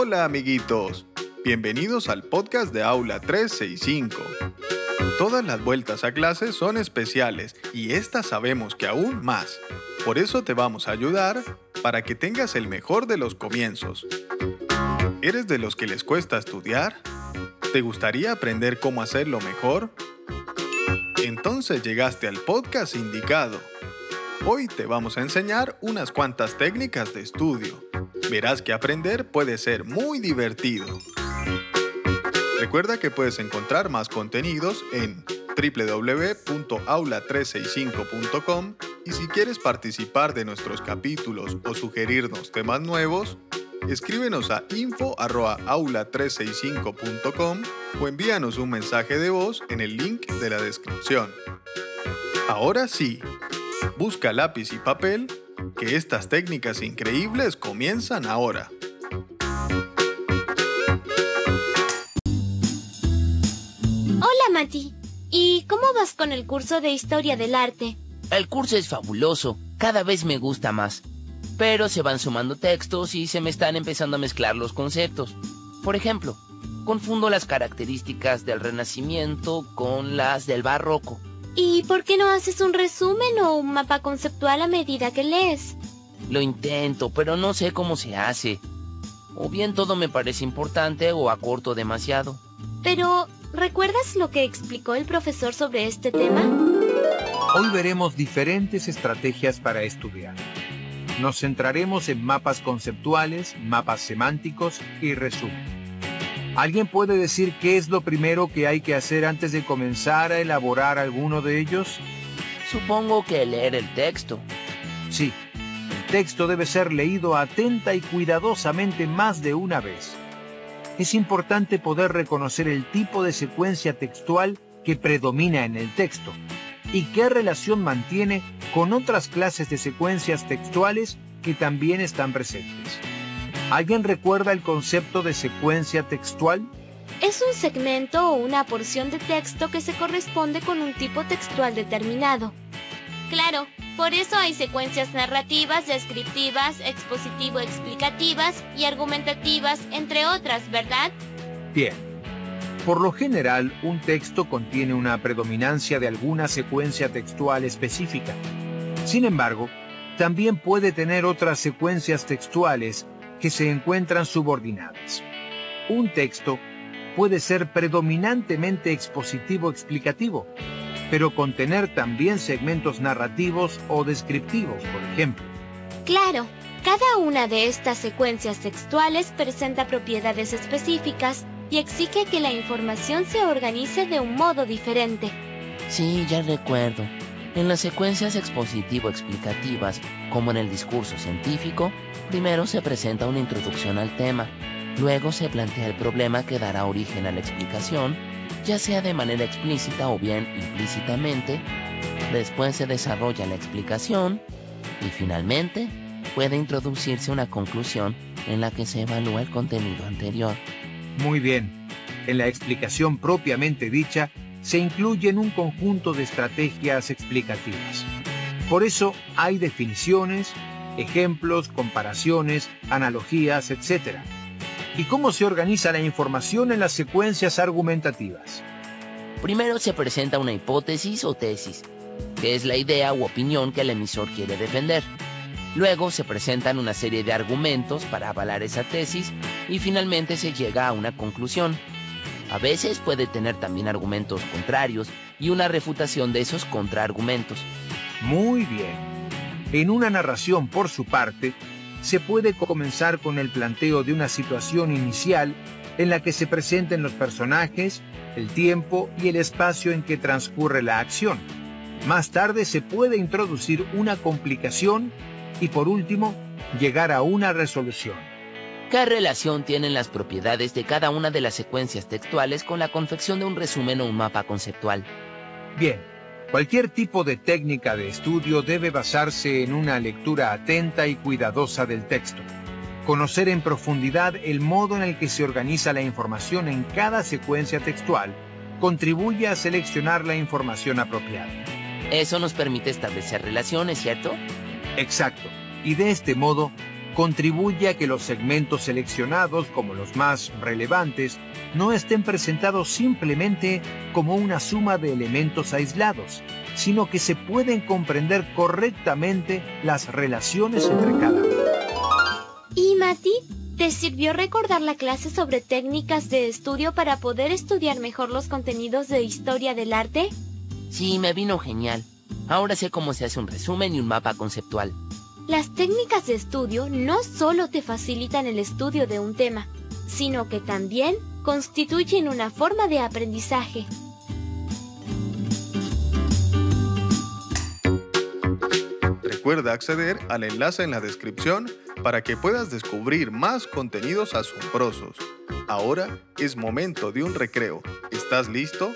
Hola amiguitos, bienvenidos al podcast de Aula 365. Todas las vueltas a clase son especiales y esta sabemos que aún más. Por eso te vamos a ayudar para que tengas el mejor de los comienzos. ¿Eres de los que les cuesta estudiar? ¿Te gustaría aprender cómo hacerlo mejor? Entonces llegaste al podcast indicado. Hoy te vamos a enseñar unas cuantas técnicas de estudio. Verás que aprender puede ser muy divertido. Recuerda que puedes encontrar más contenidos en www.aula365.com y si quieres participar de nuestros capítulos o sugerirnos temas nuevos, escríbenos a info.aula365.com o envíanos un mensaje de voz en el link de la descripción. Ahora sí, busca lápiz y papel, que estas técnicas increíbles comienzan ahora. Hola Mati, ¿y cómo vas con el curso de Historia del Arte? El curso es fabuloso, cada vez me gusta más. Pero se van sumando textos y se me están empezando a mezclar los conceptos. Por ejemplo, confundo las características del Renacimiento con las del Barroco. ¿Y por qué no haces un resumen o un mapa conceptual a medida que lees? Lo intento, pero no sé cómo se hace. O bien todo me parece importante o acorto demasiado. Pero, ¿recuerdas lo que explicó el profesor sobre este tema? Hoy veremos diferentes estrategias para estudiar. Nos centraremos en mapas conceptuales, mapas semánticos y resumen. ¿Alguien puede decir qué es lo primero que hay que hacer antes de comenzar a elaborar alguno de ellos? Supongo que leer el texto. Sí, texto debe ser leído atenta y cuidadosamente más de una vez. Es importante poder reconocer el tipo de secuencia textual que predomina en el texto y qué relación mantiene con otras clases de secuencias textuales que también están presentes. ¿Alguien recuerda el concepto de secuencia textual? Es un segmento o una porción de texto que se corresponde con un tipo textual determinado. Claro, por eso hay secuencias narrativas, descriptivas, expositivo-explicativas y argumentativas, entre otras, ¿verdad? Bien. Por lo general, un texto contiene una predominancia de alguna secuencia textual específica. Sin embargo, también puede tener otras secuencias textuales que se encuentran subordinadas. Un texto puede ser predominantemente expositivo-explicativo, pero contener también segmentos narrativos o descriptivos, por ejemplo. Claro, cada una de estas secuencias textuales presenta propiedades específicas y exige que la información se organice de un modo diferente. Sí, ya recuerdo. En las secuencias expositivo-explicativas, como en el discurso científico, primero se presenta una introducción al tema, luego se plantea el problema que dará origen a la explicación, ya sea de manera explícita o bien implícitamente, después se desarrolla la explicación y finalmente puede introducirse una conclusión en la que se evalúa el contenido anterior. Muy bien. En la explicación propiamente dicha, se incluyen un conjunto de estrategias explicativas. Por eso hay definiciones, ejemplos, comparaciones, analogías, etc. ¿Y cómo se organiza la información en las secuencias argumentativas? Primero se presenta una hipótesis o tesis, que es la idea u opinión que el emisor quiere defender. Luego se presentan una serie de argumentos para avalar esa tesis y finalmente se llega a una conclusión. A veces puede tener también argumentos contrarios y una refutación de esos contraargumentos. Muy bien. En una narración por su parte, se puede comenzar con el planteo de una situación inicial en la que se presenten los personajes, el tiempo y el espacio en que transcurre la acción. Más tarde se puede introducir una complicación y por último llegar a una resolución. ¿Qué relación tienen las propiedades de cada una de las secuencias textuales con la confección de un resumen o un mapa conceptual? Bien, cualquier tipo de técnica de estudio debe basarse en una lectura atenta y cuidadosa del texto. Conocer en profundidad el modo en el que se organiza la información en cada secuencia textual contribuye a seleccionar la información apropiada. Eso nos permite establecer relaciones, ¿cierto? Exacto. Y de este modo contribuye a que los segmentos seleccionados como los más relevantes no estén presentados simplemente como una suma de elementos aislados, sino que se pueden comprender correctamente las relaciones entre cada uno. ¿Y Mati? ¿Te sirvió recordar la clase sobre técnicas de estudio para poder estudiar mejor los contenidos de historia del arte? Sí, me vino genial. Ahora sé cómo se hace un resumen y un mapa conceptual. Las técnicas de estudio no solo te facilitan el estudio de un tema, sino que también constituyen una forma de aprendizaje. Recuerda acceder al enlace en la descripción para que puedas descubrir más contenidos asombrosos. Ahora es momento de un recreo. ¿Estás listo?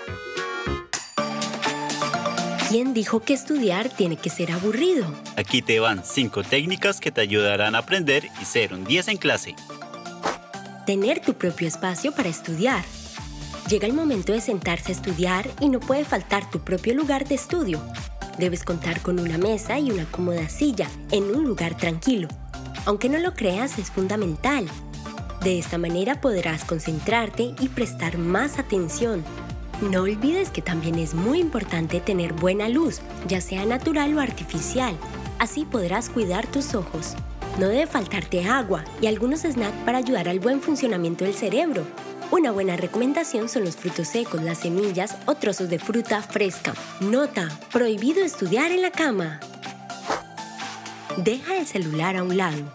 ¿Quién dijo que estudiar tiene que ser aburrido? Aquí te van 5 técnicas que te ayudarán a aprender y ser un 10 en clase. Tener tu propio espacio para estudiar. Llega el momento de sentarse a estudiar y no puede faltar tu propio lugar de estudio. Debes contar con una mesa y una cómoda silla en un lugar tranquilo. Aunque no lo creas, es fundamental. De esta manera podrás concentrarte y prestar más atención. No olvides que también es muy importante tener buena luz, ya sea natural o artificial. Así podrás cuidar tus ojos. No debe faltarte agua y algunos snacks para ayudar al buen funcionamiento del cerebro. Una buena recomendación son los frutos secos, las semillas o trozos de fruta fresca. Nota, prohibido estudiar en la cama. Deja el celular a un lado.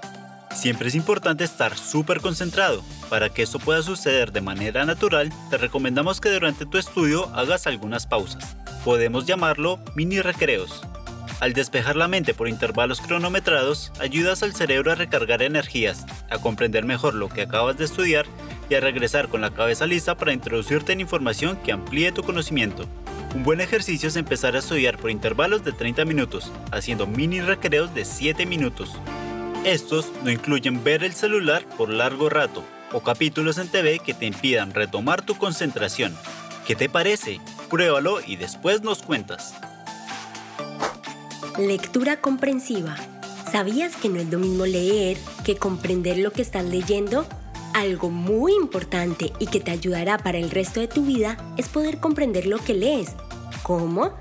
Siempre es importante estar súper concentrado. Para que esto pueda suceder de manera natural, te recomendamos que durante tu estudio hagas algunas pausas. Podemos llamarlo mini recreos. Al despejar la mente por intervalos cronometrados, ayudas al cerebro a recargar energías, a comprender mejor lo que acabas de estudiar y a regresar con la cabeza lista para introducirte en información que amplíe tu conocimiento. Un buen ejercicio es empezar a estudiar por intervalos de 30 minutos, haciendo mini recreos de 7 minutos. Estos no incluyen ver el celular por largo rato o capítulos en TV que te impidan retomar tu concentración. ¿Qué te parece? Pruébalo y después nos cuentas. Lectura comprensiva. ¿Sabías que no es lo mismo leer que comprender lo que estás leyendo? Algo muy importante y que te ayudará para el resto de tu vida es poder comprender lo que lees. ¿Cómo?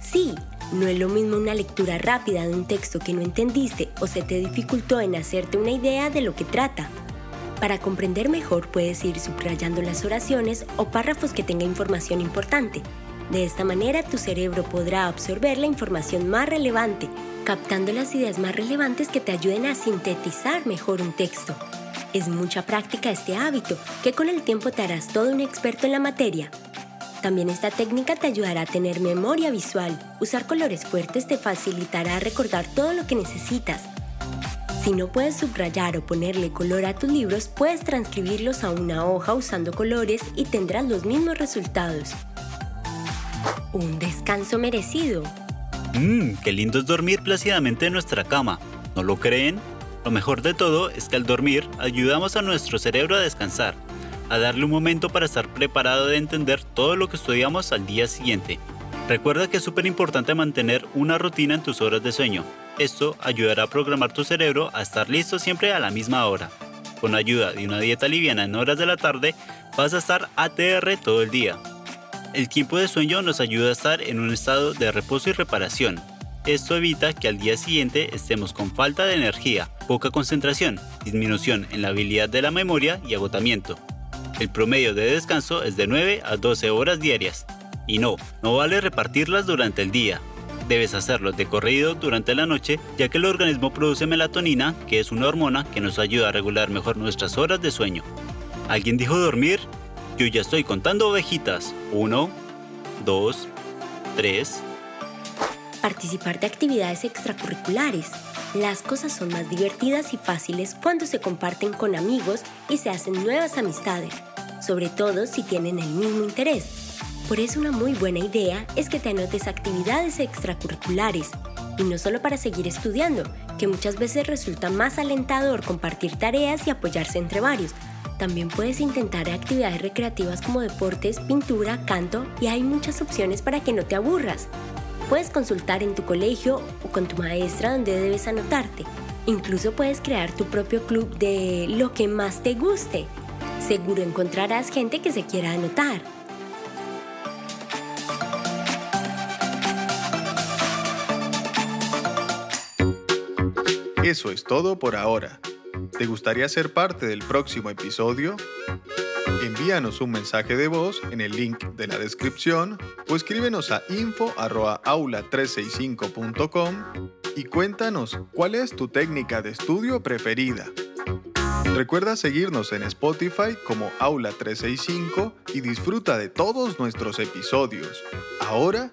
Sí, no es lo mismo una lectura rápida de un texto que no entendiste o se te dificultó en hacerte una idea de lo que trata. Para comprender mejor puedes ir subrayando las oraciones o párrafos que tenga información importante. De esta manera tu cerebro podrá absorber la información más relevante, captando las ideas más relevantes que te ayuden a sintetizar mejor un texto. Es mucha práctica este hábito, que con el tiempo te harás todo un experto en la materia. También esta técnica te ayudará a tener memoria visual. Usar colores fuertes te facilitará recordar todo lo que necesitas. Si no puedes subrayar o ponerle color a tus libros, puedes transcribirlos a una hoja usando colores y tendrás los mismos resultados. Un descanso merecido. Mmm, qué lindo es dormir plácidamente en nuestra cama. ¿No lo creen? Lo mejor de todo es que al dormir ayudamos a nuestro cerebro a descansar, a darle un momento para estar preparado de entender todo lo que estudiamos al día siguiente. Recuerda que es súper importante mantener una rutina en tus horas de sueño. Esto ayudará a programar tu cerebro a estar listo siempre a la misma hora. Con ayuda de una dieta liviana en horas de la tarde, vas a estar ATR todo el día. El tiempo de sueño nos ayuda a estar en un estado de reposo y reparación. Esto evita que al día siguiente estemos con falta de energía, poca concentración, disminución en la habilidad de la memoria y agotamiento. El promedio de descanso es de 9 a 12 horas diarias. Y no, no vale repartirlas durante el día. Debes hacerlo de corrido durante la noche, ya que el organismo produce melatonina, que es una hormona que nos ayuda a regular mejor nuestras horas de sueño. ¿Alguien dijo dormir? Yo ya estoy contando ovejitas. 1, 2, 3. Participar de actividades extracurriculares. Las cosas son más divertidas y fáciles cuando se comparten con amigos y se hacen nuevas amistades, sobre todo si tienen el mismo interés. Por eso una muy buena idea es que te anotes actividades extracurriculares, y no solo para seguir estudiando, que muchas veces resulta más alentador compartir tareas y apoyarse entre varios. También puedes intentar actividades recreativas como deportes, pintura, canto y hay muchas opciones para que no te aburras. Puedes consultar en tu colegio o con tu maestra donde debes anotarte. Incluso puedes crear tu propio club de lo que más te guste. Seguro encontrarás gente que se quiera anotar. Eso es todo por ahora. ¿Te gustaría ser parte del próximo episodio? Envíanos un mensaje de voz en el link de la descripción o escríbenos a info.aula365.com y cuéntanos cuál es tu técnica de estudio preferida. Recuerda seguirnos en Spotify como Aula 365 y disfruta de todos nuestros episodios. Ahora,